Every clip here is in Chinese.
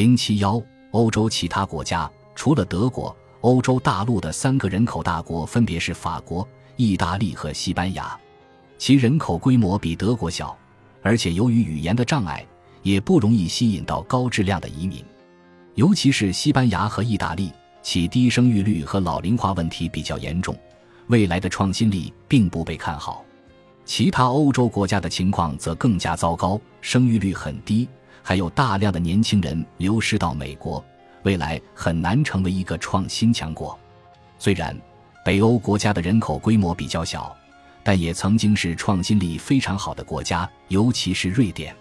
零七幺，欧洲其他国家除了德国，欧洲大陆的三个人口大国分别是法国、意大利和西班牙，其人口规模比德国小，而且由于语言的障碍，也不容易吸引到高质量的移民，尤其是西班牙和意大利，其低生育率和老龄化问题比较严重，未来的创新力并不被看好。其他欧洲国家的情况则更加糟糕，生育率很低，还有大量的年轻人流失到美国。未来很难成为一个创新强国。虽然北欧国家的人口规模比较小，但也曾经是创新力非常好的国家，尤其是瑞典。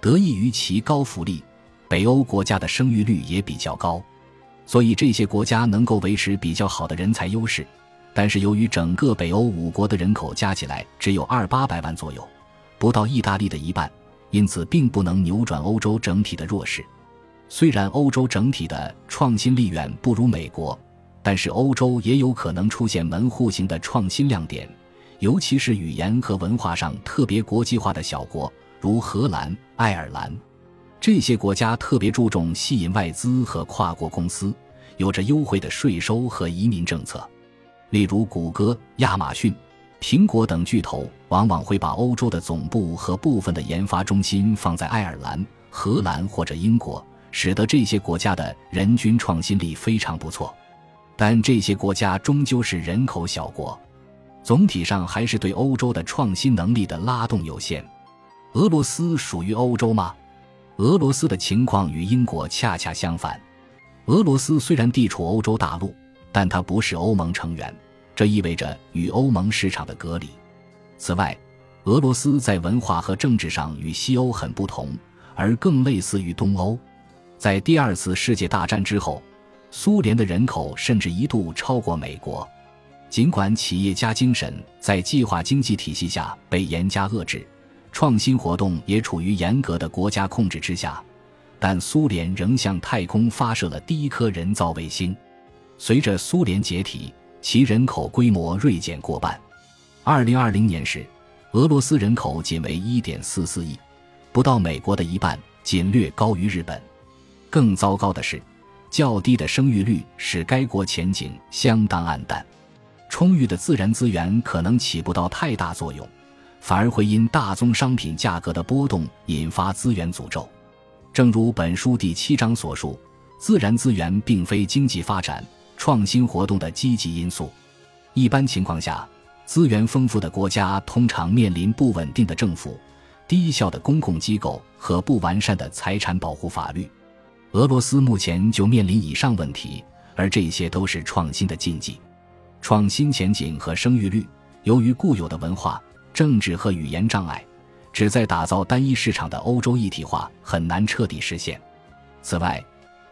得益于其高福利，北欧国家的生育率也比较高，所以这些国家能够维持比较好的人才优势。但是由于整个北欧五国的人口加起来只有二八百万左右，不到意大利的一半，因此并不能扭转欧洲整体的弱势。虽然欧洲整体的创新力远不如美国，但是欧洲也有可能出现门户型的创新亮点，尤其是语言和文化上特别国际化的小国，如荷兰、爱尔兰。这些国家特别注重吸引外资和跨国公司，有着优惠的税收和移民政策。例如，谷歌、亚马逊、苹果等巨头往往会把欧洲的总部和部分的研发中心放在爱尔兰、荷兰或者英国。使得这些国家的人均创新力非常不错，但这些国家终究是人口小国，总体上还是对欧洲的创新能力的拉动有限。俄罗斯属于欧洲吗？俄罗斯的情况与英国恰恰相反。俄罗斯虽然地处欧洲大陆，但它不是欧盟成员，这意味着与欧盟市场的隔离。此外，俄罗斯在文化和政治上与西欧很不同，而更类似于东欧。在第二次世界大战之后，苏联的人口甚至一度超过美国。尽管企业家精神在计划经济体系下被严加遏制，创新活动也处于严格的国家控制之下，但苏联仍向太空发射了第一颗人造卫星。随着苏联解体，其人口规模锐减过半。二零二零年时，俄罗斯人口仅为一点四四亿，不到美国的一半，仅略高于日本。更糟糕的是，较低的生育率使该国前景相当暗淡。充裕的自然资源可能起不到太大作用，反而会因大宗商品价格的波动引发资源诅咒。正如本书第七章所述，自然资源并非经济发展、创新活动的积极因素。一般情况下，资源丰富的国家通常面临不稳定的政府、低效的公共机构和不完善的财产保护法律。俄罗斯目前就面临以上问题，而这些都是创新的禁忌。创新前景和生育率，由于固有的文化、政治和语言障碍，旨在打造单一市场的欧洲一体化很难彻底实现。此外，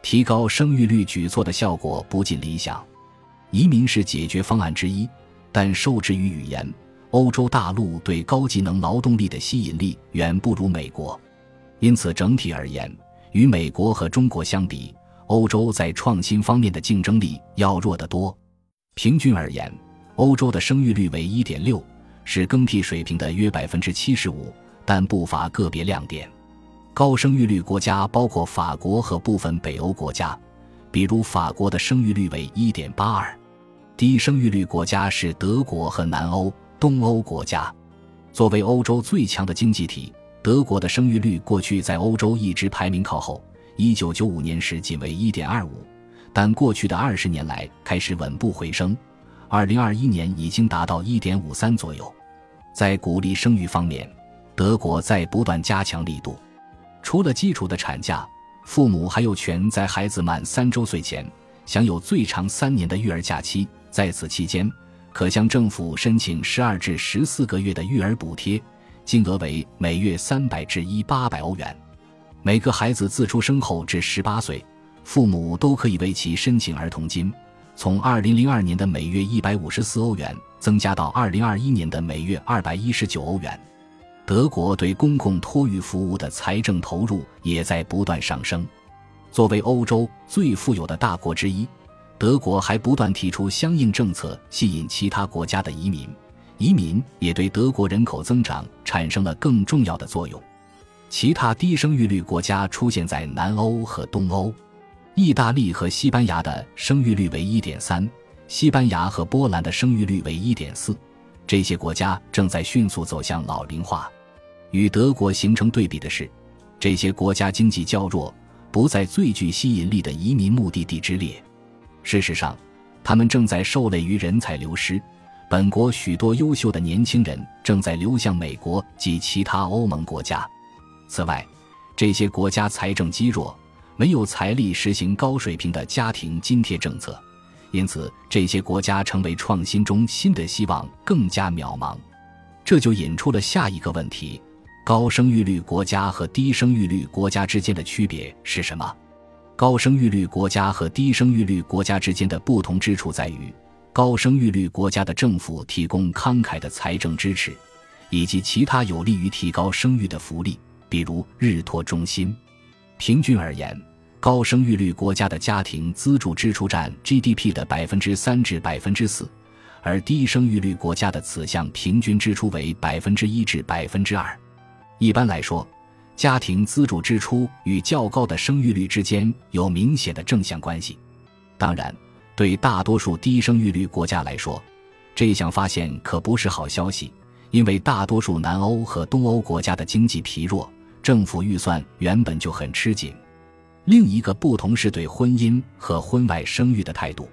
提高生育率举措的效果不尽理想。移民是解决方案之一，但受制于语言，欧洲大陆对高技能劳动力的吸引力远不如美国，因此整体而言。与美国和中国相比，欧洲在创新方面的竞争力要弱得多。平均而言，欧洲的生育率为一点六，是更替水平的约百分之七十五，但不乏个别亮点。高生育率国家包括法国和部分北欧国家，比如法国的生育率为一点八二。低生育率国家是德国和南欧、东欧国家。作为欧洲最强的经济体。德国的生育率过去在欧洲一直排名靠后，一九九五年时仅为一点二五，但过去的二十年来开始稳步回升，二零二一年已经达到一点五三左右。在鼓励生育方面，德国在不断加强力度。除了基础的产假，父母还有权在孩子满三周岁前享有最长三年的育儿假期，在此期间可向政府申请十二至十四个月的育儿补贴。金额为每月三百至一八百欧元，每个孩子自出生后至十八岁，父母都可以为其申请儿童金，从二零零二年的每月一百五十四欧元增加到二零二一年的每月二百一十九欧元。德国对公共托育服务的财政投入也在不断上升。作为欧洲最富有的大国之一，德国还不断提出相应政策，吸引其他国家的移民。移民也对德国人口增长产生了更重要的作用。其他低生育率国家出现在南欧和东欧，意大利和西班牙的生育率为1.3，西班牙和波兰的生育率为1.4。这些国家正在迅速走向老龄化。与德国形成对比的是，这些国家经济较弱，不在最具吸引力的移民目的地之列。事实上，他们正在受累于人才流失。本国许多优秀的年轻人正在流向美国及其他欧盟国家。此外，这些国家财政积弱，没有财力实行高水平的家庭津贴政策，因此这些国家成为创新中新的希望更加渺茫。这就引出了下一个问题：高生育率国家和低生育率国家之间的区别是什么？高生育率国家和低生育率国家之间的不同之处在于。高生育率国家的政府提供慷慨的财政支持，以及其他有利于提高生育的福利，比如日托中心。平均而言，高生育率国家的家庭资助支出占 GDP 的百分之三至百分之四，而低生育率国家的此项平均支出为百分之一至百分之二。一般来说，家庭资助支出与较高的生育率之间有明显的正向关系。当然。对大多数低生育率国家来说，这项发现可不是好消息，因为大多数南欧和东欧国家的经济疲弱，政府预算原本就很吃紧。另一个不同是对婚姻和婚外生育的态度。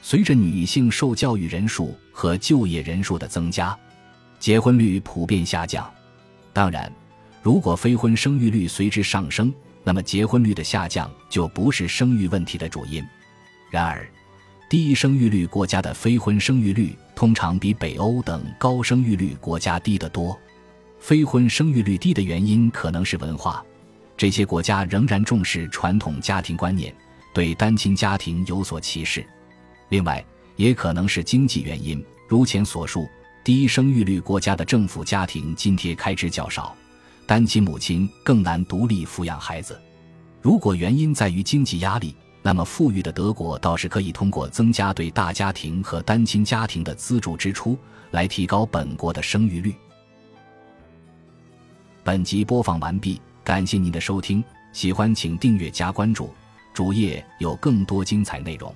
随着女性受教育人数和就业人数的增加，结婚率普遍下降。当然，如果非婚生育率随之上升，那么结婚率的下降就不是生育问题的主因。然而，低生育率国家的非婚生育率通常比北欧等高生育率国家低得多。非婚生育率低的原因可能是文化，这些国家仍然重视传统家庭观念，对单亲家庭有所歧视。另外，也可能是经济原因，如前所述，低生育率国家的政府家庭津贴开支较少，单亲母亲更难独立抚养孩子。如果原因在于经济压力，那么，富裕的德国倒是可以通过增加对大家庭和单亲家庭的资助支出，来提高本国的生育率。本集播放完毕，感谢您的收听，喜欢请订阅加关注，主页有更多精彩内容。